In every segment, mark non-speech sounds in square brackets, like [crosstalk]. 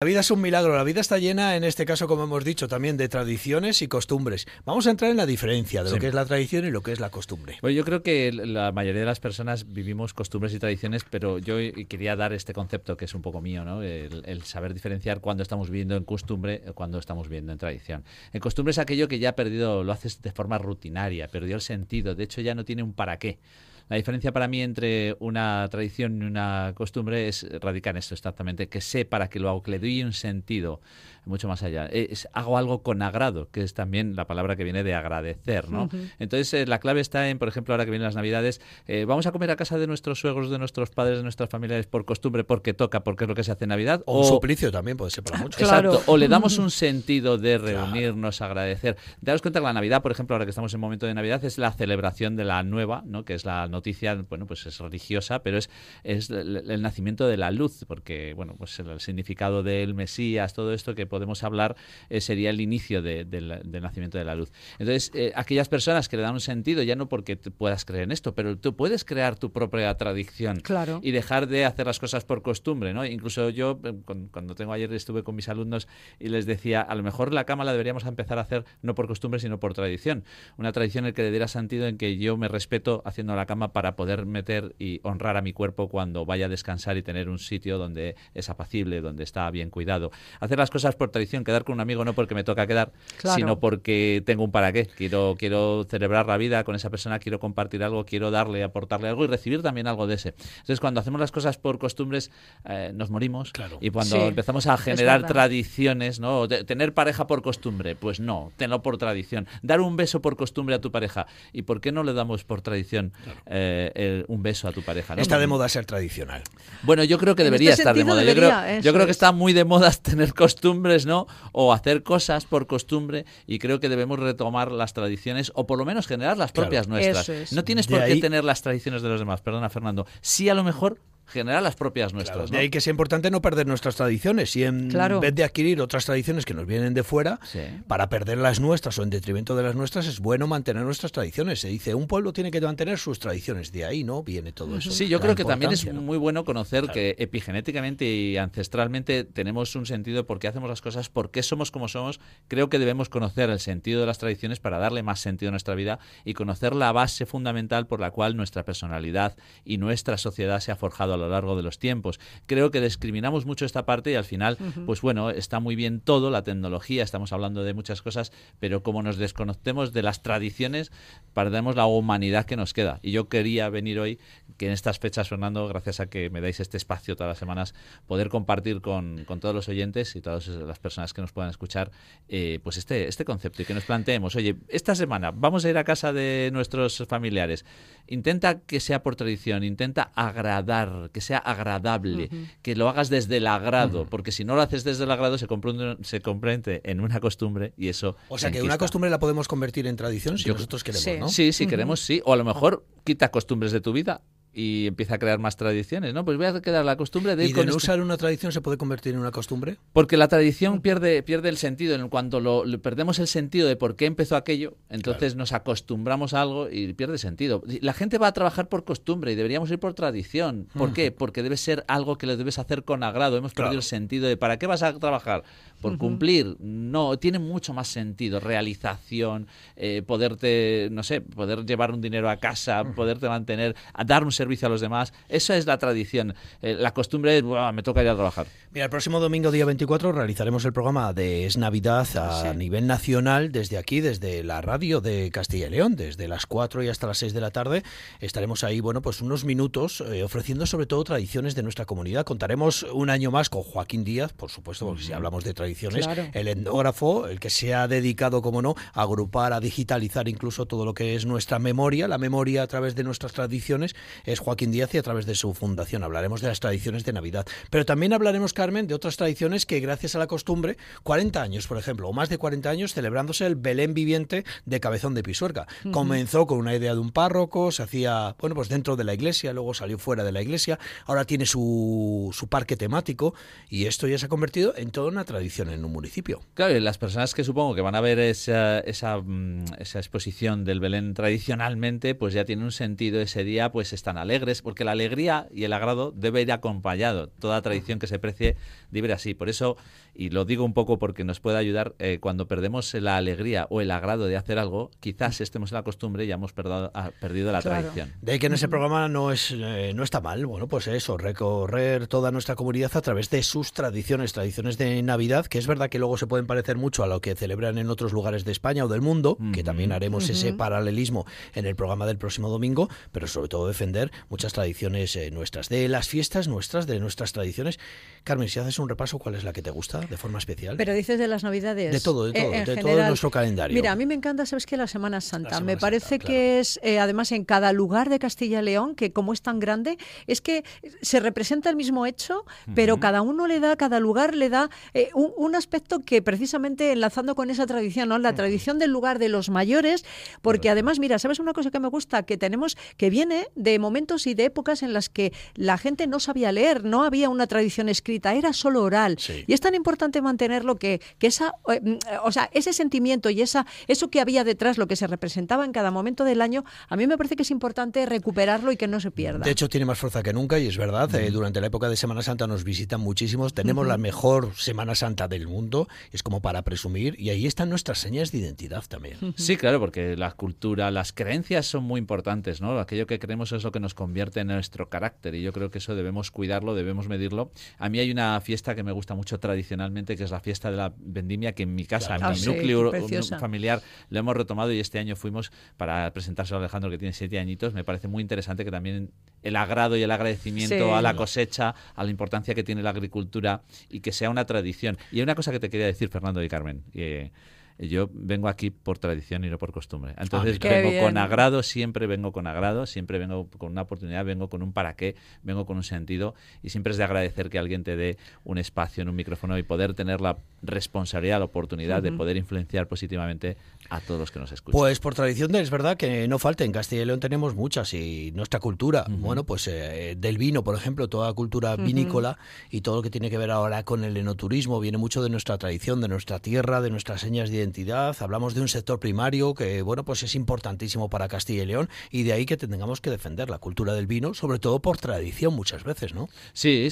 La vida es un milagro, la vida está llena, en este caso, como hemos dicho, también de tradiciones y costumbres. Vamos a entrar en la diferencia de lo que es la tradición y lo que es la costumbre. Bueno, yo creo que la mayoría de las personas vivimos costumbres y tradiciones, pero yo quería dar este concepto que es un poco mío, ¿no? el, saber diferenciar cuando estamos viviendo en costumbre o cuando estamos viviendo en tradición. En costumbre es aquello que ya ha perdido, lo haces de forma rutinaria, perdió el sentido, de hecho ya no tiene un para qué. La diferencia para mí entre una tradición y una costumbre es radicar en esto exactamente, que sé para qué lo hago, que le doy un sentido mucho más allá. Es, hago algo con agrado, que es también la palabra que viene de agradecer, ¿no? Entonces, eh, la clave está en, por ejemplo, ahora que vienen las Navidades, eh, vamos a comer a casa de nuestros suegros, de nuestros padres, de nuestras familiares por costumbre, porque toca, porque es lo que se hace en Navidad. O, un suplicio también puede ser para muchos. Exacto. O le damos un [laughs] sentido de reunirnos, agradecer. Daros cuenta que la Navidad, por ejemplo, ahora que estamos en momento de Navidad, es la celebración de la nueva, ¿no? Que es la noticia, bueno, pues es religiosa, pero es, es el, nacimiento de la luz, porque, bueno, pues el, significado del Mesías, todo esto que podemos hablar eh, sería el inicio del nacimiento de la luz. Entonces, eh, aquellas personas que le dan un sentido, ya no porque puedas creer en esto, pero tú puedes crear tu propia tradición y dejar de hacer las cosas por costumbre, ¿no? Incluso yo, eh, cuando tengo ayer estuve con mis alumnos y les decía, a lo mejor la cama la deberíamos empezar a hacer no por costumbre, sino por tradición. Una tradición en que le diera sentido en que yo me respeto haciendo la cama para poder meter y honrar a mi cuerpo cuando vaya a descansar y tener un sitio donde es apacible, donde está bien cuidado. Hacer las cosas por tradición, quedar con un amigo no porque me toca quedar, sino porque tengo un para qué. Quiero, quiero celebrar la vida con esa persona, quiero compartir algo, quiero darle, aportarle algo y recibir también algo de ese. Entonces, cuando hacemos las cosas por costumbres, eh, nos morimos. Y cuando empezamos a generar tradiciones, ¿no? tener pareja por costumbre, pues no, tenlo por tradición. Dar un beso por costumbre a tu pareja. ¿Y por qué no le damos por tradición eh, un beso a tu pareja? Está de moda ser tradicional. Bueno, yo creo que debería este estar de moda. yo creo, yo creo que está muy de moda [laughs] tener costumbres, ¿no? O hacer cosas por costumbre y creo que debemos retomar las tradiciones o por lo menos generar las propias nuestras. No tienes por qué tener las tradiciones de los demás, perdona Fernando. Sí a lo mejor generar las propias nuestras. De ahí que es importante no perder nuestras tradiciones y en vez de adquirir otras tradiciones que nos vienen de fuera, para perder las nuestras o en detrimento de las nuestras, es bueno mantener nuestras tradiciones. Se dice, un pueblo tiene que mantener sus tradiciones, de ahí no viene todo eso. Sí, yo creo que también es muy bueno conocer que epigenéticamente y ancestralmente tenemos un sentido por qué hacemos las cosas, por qué somos como somos. Creo que debemos conocer el sentido de las tradiciones para darle más sentido a nuestra vida y conocer la base fundamental por la cual nuestra personalidad y nuestra sociedad se ha forjado a lo largo de los tiempos. Creo que discriminamos mucho esta parte y al final, pues bueno, está muy bien todo, la tecnología, estamos hablando de muchas cosas, pero como nos desconocemos de las tradiciones, perdemos la humanidad que nos queda. Y yo quería venir hoy, que en estas fechas, Fernando, gracias a que me dais este espacio todas las semanas, poder compartir con, todos los oyentes y todas las personas que nos puedan escuchar, eh, pues este, este concepto y que nos planteemos, oye, esta semana vamos a ir a casa de nuestros familiares, intenta que sea por tradición, intenta agradar, que sea agradable, que lo hagas desde el agrado, porque si no lo haces desde el agrado se comprende, se comprende en una costumbre y eso... O sea que una costumbre la podemos convertir en tradición si nosotros queremos, sí. ¿no? Sí, si queremos, sí. O a lo mejor quita costumbres de tu vida y empieza a crear más tradiciones, ¿no? Pues voy a quedar la costumbre de ir ¿Y de no este usar una tradición se puede convertir en una costumbre? Porque la tradición pierde, pierde el sentido. En cuanto lo, perdemos el sentido de por qué empezó aquello, entonces nos acostumbramos a algo y pierde sentido. La gente va a trabajar por costumbre y deberíamos ir por tradición. ¿Por qué? Porque debe ser algo que le debes hacer con agrado. Hemos perdido el sentido de ¿para qué vas a trabajar? Por cumplir. No, tiene mucho más sentido. Realización, eh, poderte, no sé, poder llevar un dinero a casa, poderte mantener, a dar un servicio a los demás. Esa es la tradición. Eh, la costumbre es, me toca ir a trabajar. Mira, el próximo domingo, día 24, realizaremos el programa de Es Navidad a nivel nacional desde aquí, desde la radio de Castilla y León, desde las 4 y hasta las 6 de la tarde. Estaremos ahí, bueno, pues unos minutos eh, ofreciendo sobre todo tradiciones de nuestra comunidad. Contaremos un año más con Joaquín Díaz, por supuesto, porque si hablamos de tradiciones, el endógrafo, el que se ha dedicado, como no, a agrupar, a digitalizar incluso todo lo que es nuestra memoria, la memoria a través de nuestras tradiciones, es Joaquín Díaz y a través de su fundación. Hablaremos de las tradiciones de Navidad. Pero también hablaremos, Carmen, de otras tradiciones que gracias a la costumbre, 40 años, por ejemplo, o más de 40 años celebrándose el Belén viviente de Cabezón de Pisuerga. Comenzó con una idea de un párroco, se hacía, bueno, pues dentro de la iglesia, luego salió fuera de la iglesia, ahora tiene su, su parque temático y esto ya se ha convertido en toda una tradición. en un municipio. Claro, y las personas que supongo que van a ver esa, esa, mm, esa, exposición del Belén tradicionalmente, pues ya tiene un sentido ese día, pues están alegres, porque la alegría y el agrado debe ir acompañado. Toda tradición que se precie debe ir así. Por eso, y lo digo un poco porque nos puede ayudar, eh, cuando perdemos la alegría o el agrado de hacer algo, quizás estemos en la costumbre y ya hemos perdido, ah, perdido la tradición. De ahí que en ese programa no, es, eh, no está mal, bueno, pues eso, recorrer toda nuestra comunidad a través de sus tradiciones, tradiciones de Navidad, que es verdad que luego se pueden parecer mucho a lo que celebran en otros lugares de España o del mundo, que también haremos ese paralelismo en el programa del próximo domingo, pero sobre todo defender muchas tradiciones eh, nuestras, de las fiestas nuestras, de nuestras tradiciones. Carmen, si haces un repaso, ¿cuál es la que te gusta de forma especial? Pero dices de las Navidades. De todo, de todo, de todo nuestro calendario. Mira, a mí me encanta, ¿sabes qué? La Semana Santa. me parece que es, eh, además, en cada lugar de Castilla y León, que como es tan grande, es que se representa el mismo hecho, pero cada uno le da, cada lugar le da eh, un, aspecto que precisamente enlazando con esa tradición, ¿no? La tradición del lugar de los mayores, porque además, mira, ¿sabes una cosa que me gusta? Que tenemos, que viene de momentos y de épocas en las que la gente no sabía leer, no había una tradición escrita, era solo oral. Y es tan importante mantenerlo que, que esa, eh, mm, o sea, ese sentimiento y esa, eso que había detrás, lo que se representaba en cada momento del año, a mí me parece que es importante recuperarlo y que no se pierda. De hecho, tiene más fuerza que nunca y es verdad, eh, durante la época de Semana Santa nos visitan muchísimos, tenemos la mejor Semana Santa del mundo, es como para presumir y ahí están nuestras señas de identidad también. Sí, claro, porque la cultura, las creencias son muy importantes, ¿no? Aquello que creemos es lo que nos convierte en nuestro carácter y yo creo que eso debemos cuidarlo, debemos medirlo. A mí hay una fiesta que me gusta mucho tradicionalmente, que es la fiesta de la vendimia, que en mi casa, en mi ah, núcleo familiar, lo hemos retomado y este año fuimos para presentarse a Alejandro, que tiene siete añitos. Me parece muy interesante que también el agrado y el agradecimiento a la cosecha, a la importancia que tiene la agricultura y que sea una tradición. Y hay una cosa que te quería decir, Fernando y Carmen. Eh, yo vengo aquí por tradición y no por costumbre. Ah, Entonces vengo con agrado, siempre vengo con agrado, siempre vengo con una oportunidad, vengo con un para qué, vengo con un sentido. Y siempre es de agradecer que alguien te dé un espacio en un micrófono y poder tener la responsabilidad, la oportunidad de poder influenciar positivamente a todos los que nos escuchan. Pues por tradición es verdad que no falta, en Castilla y León tenemos muchas y nuestra cultura, bueno, pues eh, del vino, por ejemplo, toda cultura vinícola y todo lo que tiene que ver ahora con el enoturismo viene mucho de nuestra tradición, de nuestra tierra, de nuestras señas de identidad. Hablamos de un sector primario que, bueno, pues es importantísimo para Castilla y León y de ahí que tengamos que defender la cultura del vino, sobre todo por tradición muchas veces, ¿no? Sí,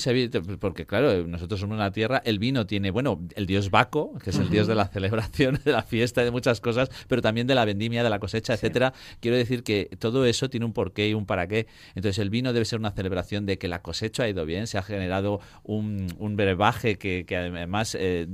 porque claro, nosotros somos una tierra, el vino tiene, bueno, el dios Baco, que es el dios de la celebración, [laughs] de la fiesta, de muchas cosas, pero también de la vendimia, de la cosecha, etcétera. Quiero decir que todo eso tiene un porqué y un para qué. Entonces el vino debe ser una celebración de que la cosecha ha ido bien, se ha generado un, un brebaje que, además eh,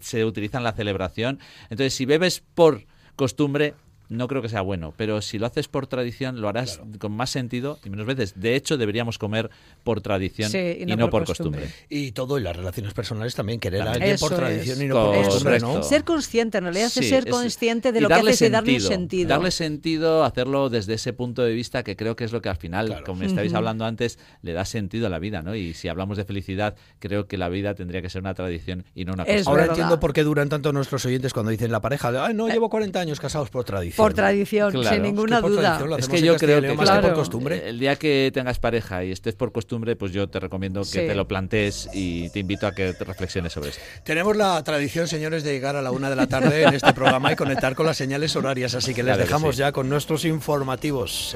se utiliza en la celebración. Entonces, si bebes por costumbre, no creo que sea bueno, pero si lo haces por tradición lo harás con más sentido y menos veces. De hecho, deberíamos comer por tradición y, no, por, costumbre. Y todo, y las relaciones personales también, querer a alguien por tradición y no por costumbre. ¿no? Ser consciente, en realidad, es ser consciente de lo que haces y darle sentido. Darle sentido, hacerlo desde ese punto de vista que creo que es lo que al final, como estáis hablando antes, le da sentido a la vida, ¿no? Y si hablamos de felicidad, creo que la vida tendría que ser una tradición y no una costumbre. Ahora entiendo por qué duran tanto nuestros oyentes cuando dicen la pareja, Ay, no, llevo 40 años casados por tradición. Por tradición, sin ninguna duda. Es que yo creo que por costumbre. el día que tengas pareja y estés por costumbre, pues yo te recomiendo que te lo plantees y te invito a que reflexiones sobre esto. Tenemos la tradición, señores, de llegar a la una de la tarde en este programa y conectar con las señales horarias, así que les dejamos ya con nuestros informativos.